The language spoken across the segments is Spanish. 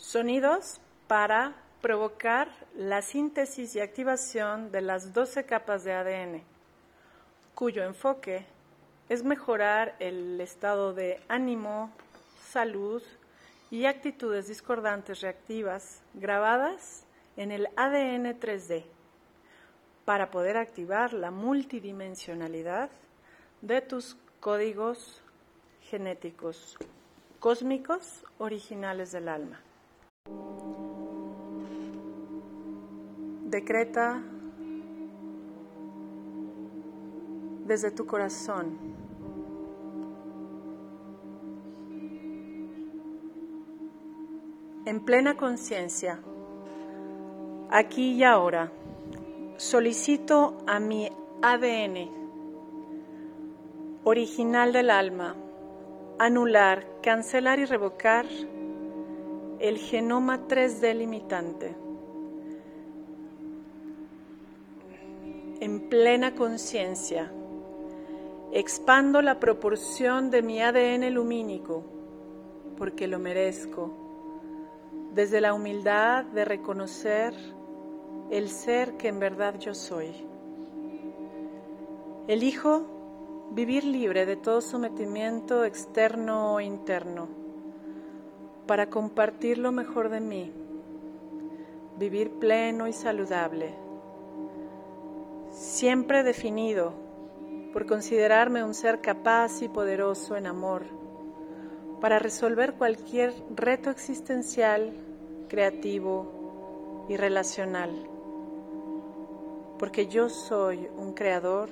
Sonidos para provocar la síntesis y activación de las 12 capas de ADN, cuyo enfoque es mejorar el estado de ánimo, salud y actitudes discordantes reactivas grabadas en el ADN 3D para poder activar la multidimensionalidad de tus códigos genéticos cósmicos originales del alma. Decreta desde tu corazón en plena conciencia, aquí y ahora, solicito a mi ADN original del alma anular, cancelar y revocar el genoma 3D limitante. En plena conciencia, expando la proporción de mi ADN lumínico, porque lo merezco, desde la humildad de reconocer el ser que en verdad yo soy. Elijo vivir libre de todo sometimiento externo o interno, para compartir lo mejor de mí, vivir pleno y saludable, siempre definido por considerarme un ser capaz y poderoso en amor, para resolver cualquier reto existencial, creativo y relacional, porque yo soy un creador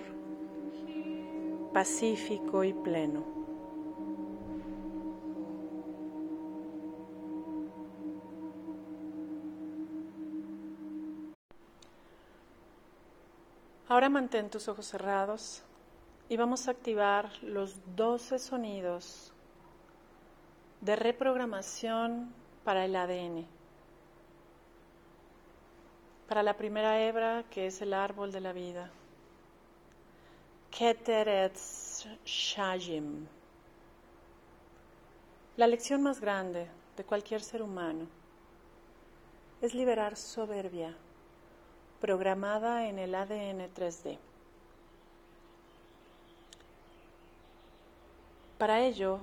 pacífico y pleno. Ahora mantén tus ojos cerrados y vamos a activar los 12 sonidos de reprogramación para el ADN. Para la primera hebra, que es el árbol de la vida. Keteretz Shajim. La lección más grande de cualquier ser humano es liberar soberbia programada en el ADN 3D. Para ello,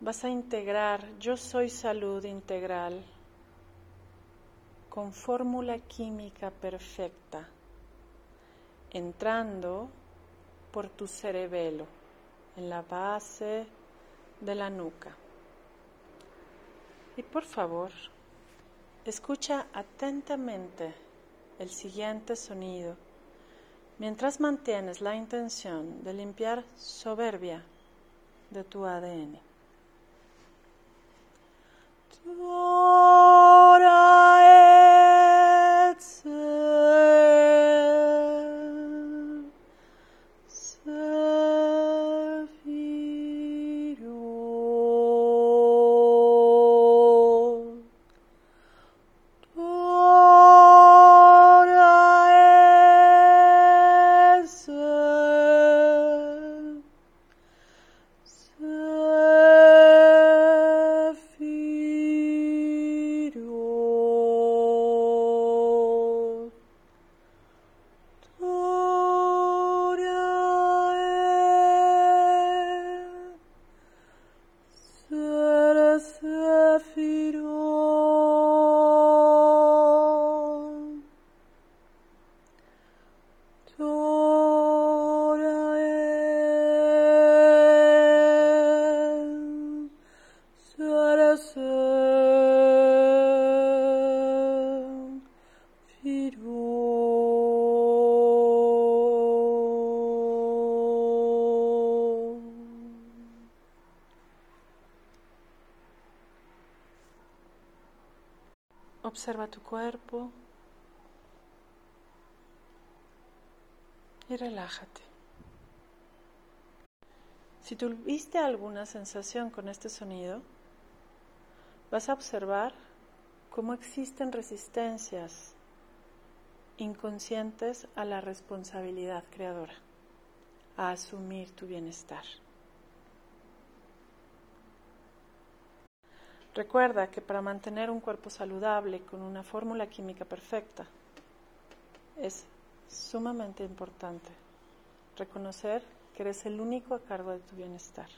vas a integrar Yo soy salud integral con fórmula química perfecta, entrando por tu cerebelo, en la base de la nuca. Y por favor, escucha atentamente el siguiente sonido mientras mantienes la intención de limpiar soberbia de tu ADN. Observa tu cuerpo y relájate. Si tuviste alguna sensación con este sonido, vas a observar cómo existen resistencias inconscientes a la responsabilidad creadora, a asumir tu bienestar. Recuerda que para mantener un cuerpo saludable con una fórmula química perfecta es sumamente importante reconocer que eres el único a cargo de tu bienestar.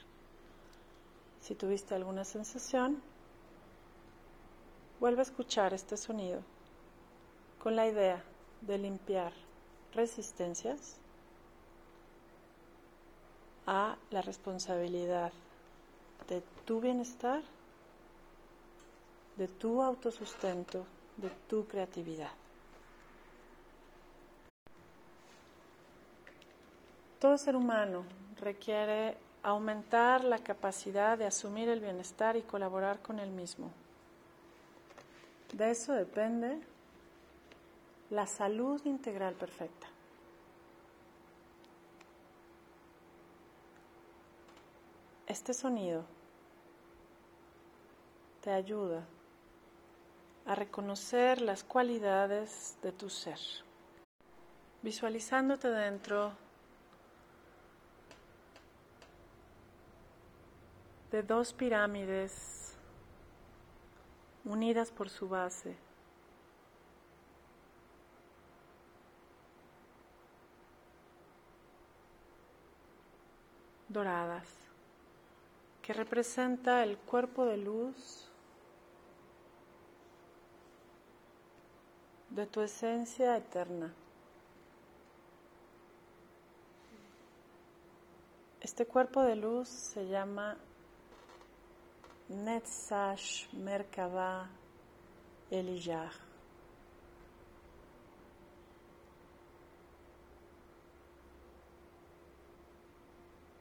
Si tuviste alguna sensación, vuelve a escuchar este sonido con la idea de limpiar resistencias a la responsabilidad de tu bienestar, de tu autosustento, de tu creatividad. Todo ser humano requiere aumentar la capacidad de asumir el bienestar y colaborar con él mismo. De eso depende la salud integral perfecta. Este sonido te ayuda a reconocer las cualidades de tu ser, visualizándote dentro de dos pirámides unidas por su base. doradas, que representa el cuerpo de luz de tu esencia eterna. Este cuerpo de luz se llama Netzash Merkava Elijah.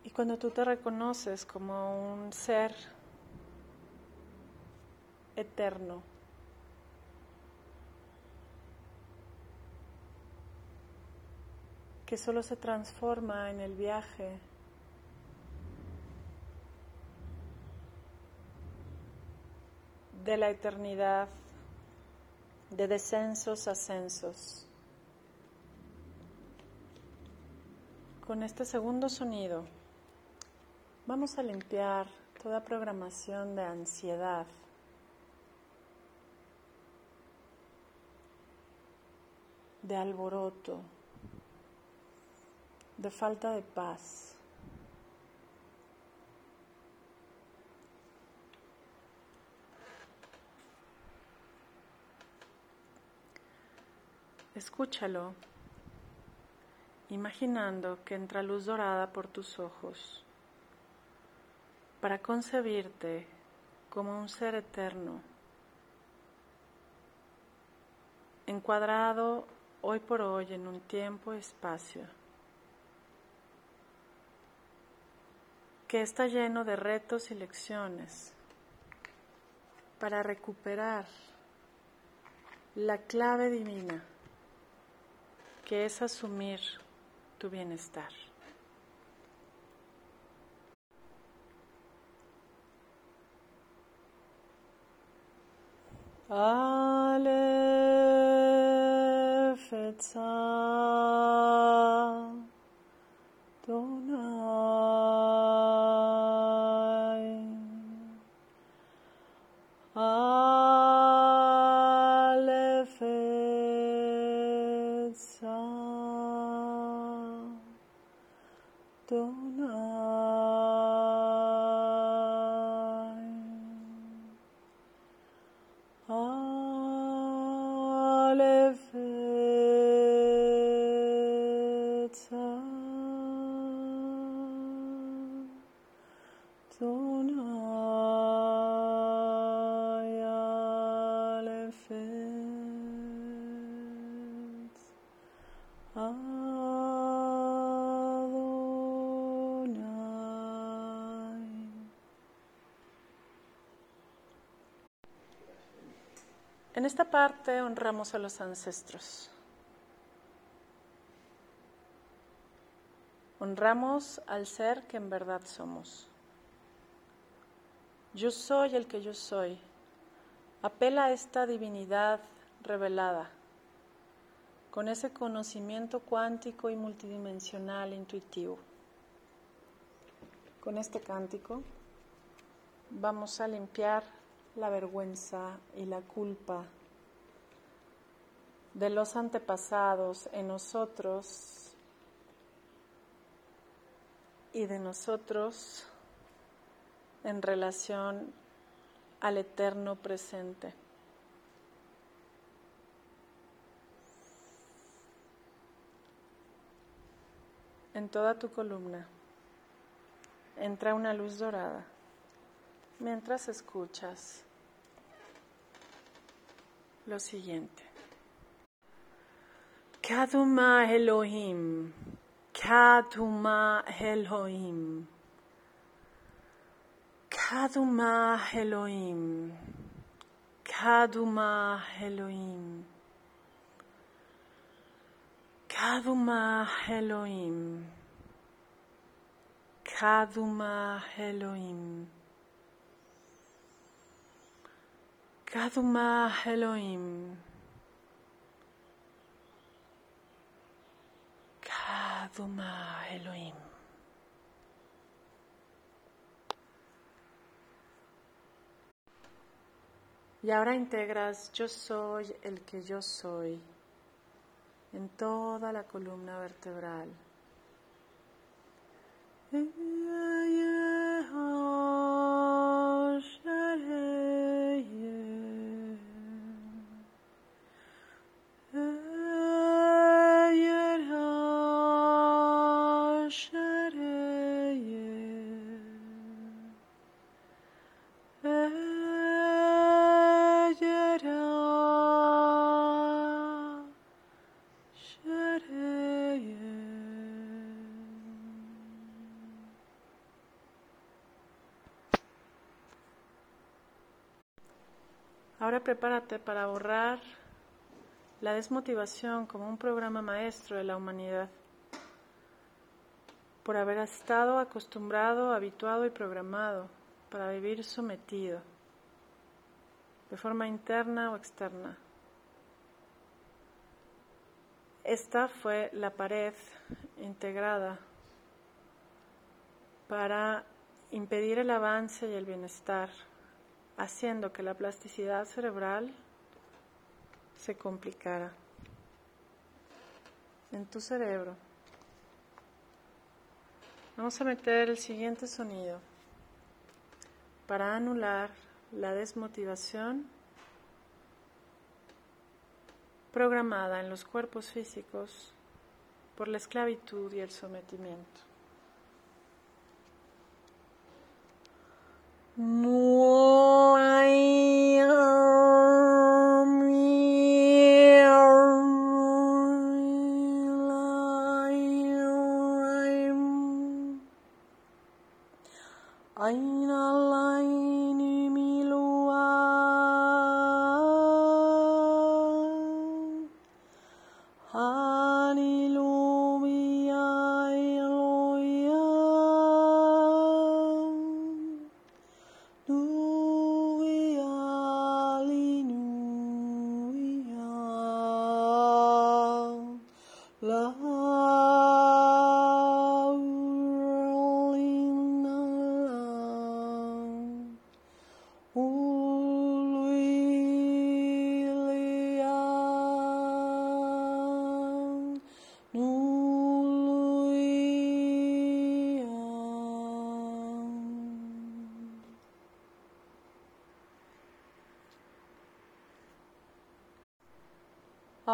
Y cuando tú te reconoces como un ser eterno, que solo se transforma en el viaje de la eternidad, de descensos, ascensos. Con este segundo sonido vamos a limpiar toda programación de ansiedad. de alboroto, de falta de paz. Escúchalo, imaginando que entra luz dorada por tus ojos para concebirte como un ser eterno, encuadrado hoy por hoy en un tiempo-espacio, que está lleno de retos y lecciones para recuperar la clave divina que es asumir tu bienestar. En esta parte honramos a los ancestros. Honramos al ser que en verdad somos. Yo soy el que yo soy. Apela a esta divinidad revelada, con ese conocimiento cuántico y multidimensional intuitivo. Con este cántico vamos a limpiar la vergüenza y la culpa de los antepasados en nosotros y de nosotros en relación al eterno presente. En toda tu columna entra una luz dorada mientras escuchas lo siguiente. Kaduma Elohim, Kaduma Elohim, Kaduma Elohim, Kaduma Elohim, Kaduma Elohim, Kaduma Elohim. Kaduma Elohim. Kaduma Elohim. Y ahora integras yo soy el que yo soy en toda la columna vertebral. Ahora prepárate para borrar la desmotivación como un programa maestro de la humanidad por haber estado acostumbrado, habituado y programado para vivir sometido de forma interna o externa. Esta fue la pared integrada para impedir el avance y el bienestar haciendo que la plasticidad cerebral se complicara en tu cerebro. Vamos a meter el siguiente sonido para anular la desmotivación programada en los cuerpos físicos por la esclavitud y el sometimiento. 么呀。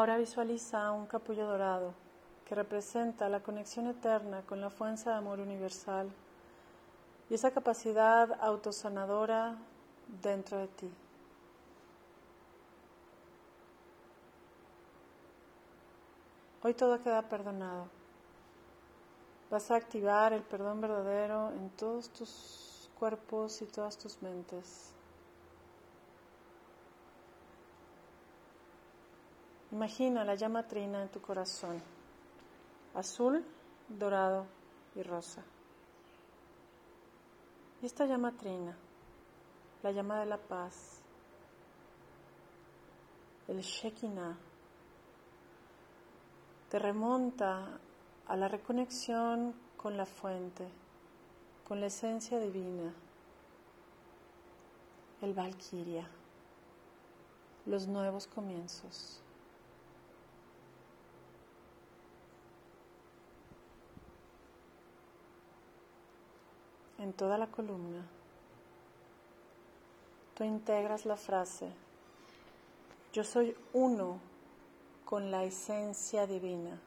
Ahora visualiza un capullo dorado que representa la conexión eterna con la fuerza de amor universal y esa capacidad autosanadora dentro de ti. Hoy todo queda perdonado. Vas a activar el perdón verdadero en todos tus cuerpos y todas tus mentes. Imagina la llama trina en tu corazón, azul, dorado y rosa. Y esta llama trina, la llama de la paz, el Shekinah, te remonta a la reconexión con la fuente, con la esencia divina, el Valkyria, los nuevos comienzos. En toda la columna, tú integras la frase, yo soy uno con la esencia divina.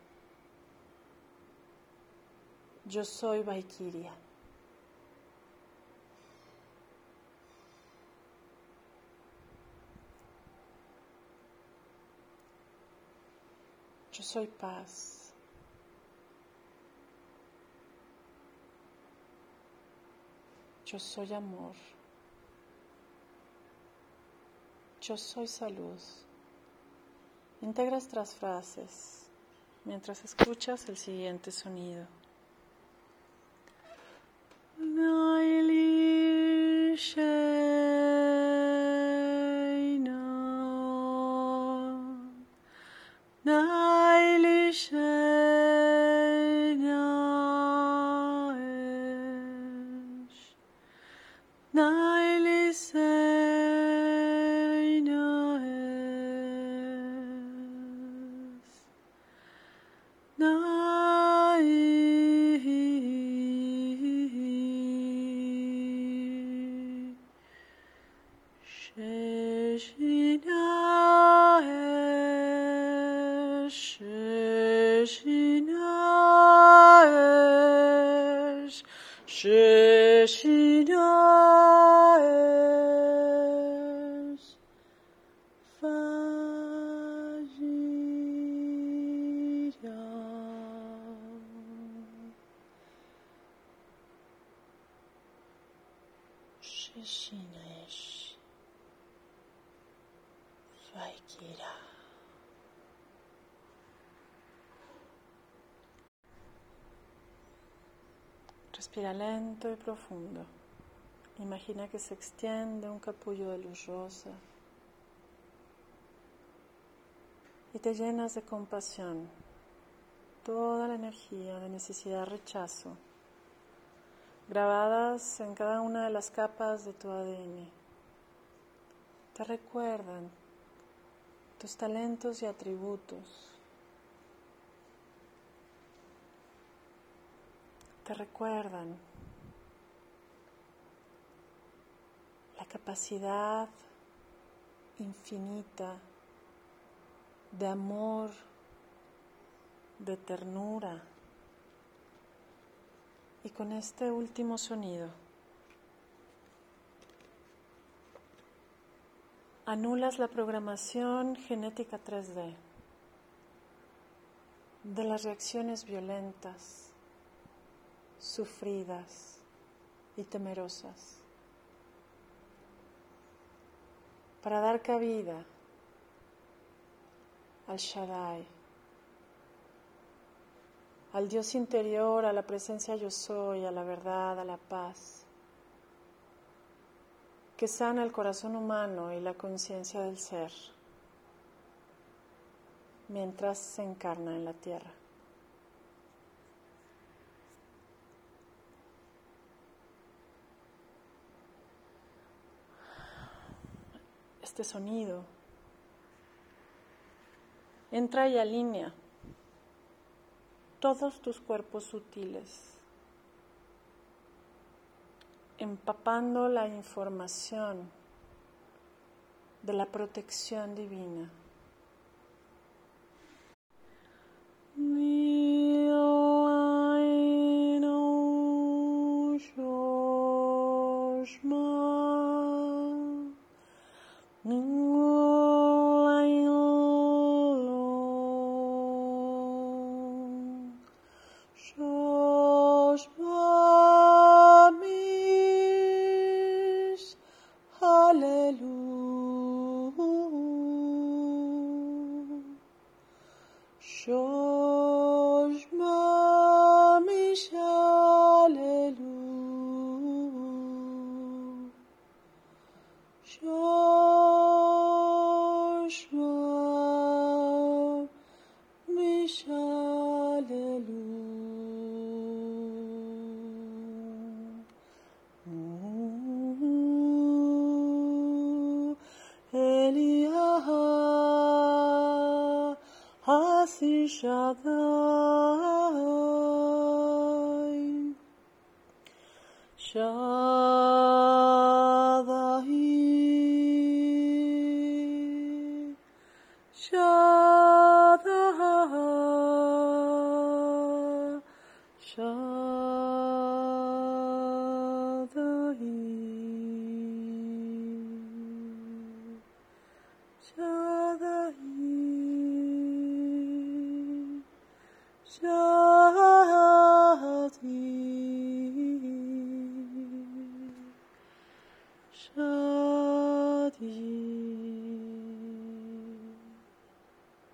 Yo soy Valkyria. Yo soy paz. Yo soy amor. Yo soy salud. Integra estas frases mientras escuchas el siguiente sonido. Respira lento y profundo. Imagina que se extiende un capullo de luz rosa. Y te llenas de compasión, toda la energía de necesidad, rechazo, grabadas en cada una de las capas de tu ADN. Te recuerdan tus talentos y atributos. Te recuerdan la capacidad infinita de amor, de ternura. Y con este último sonido, anulas la programación genética 3D de las reacciones violentas, sufridas y temerosas para dar cabida al Shaddai, al Dios interior, a la presencia yo soy, a la verdad, a la paz que sana el corazón humano y la conciencia del ser mientras se encarna en la tierra. Este sonido entra y alinea todos tus cuerpos sutiles empapando la información de la protección divina. Shasi Shaddai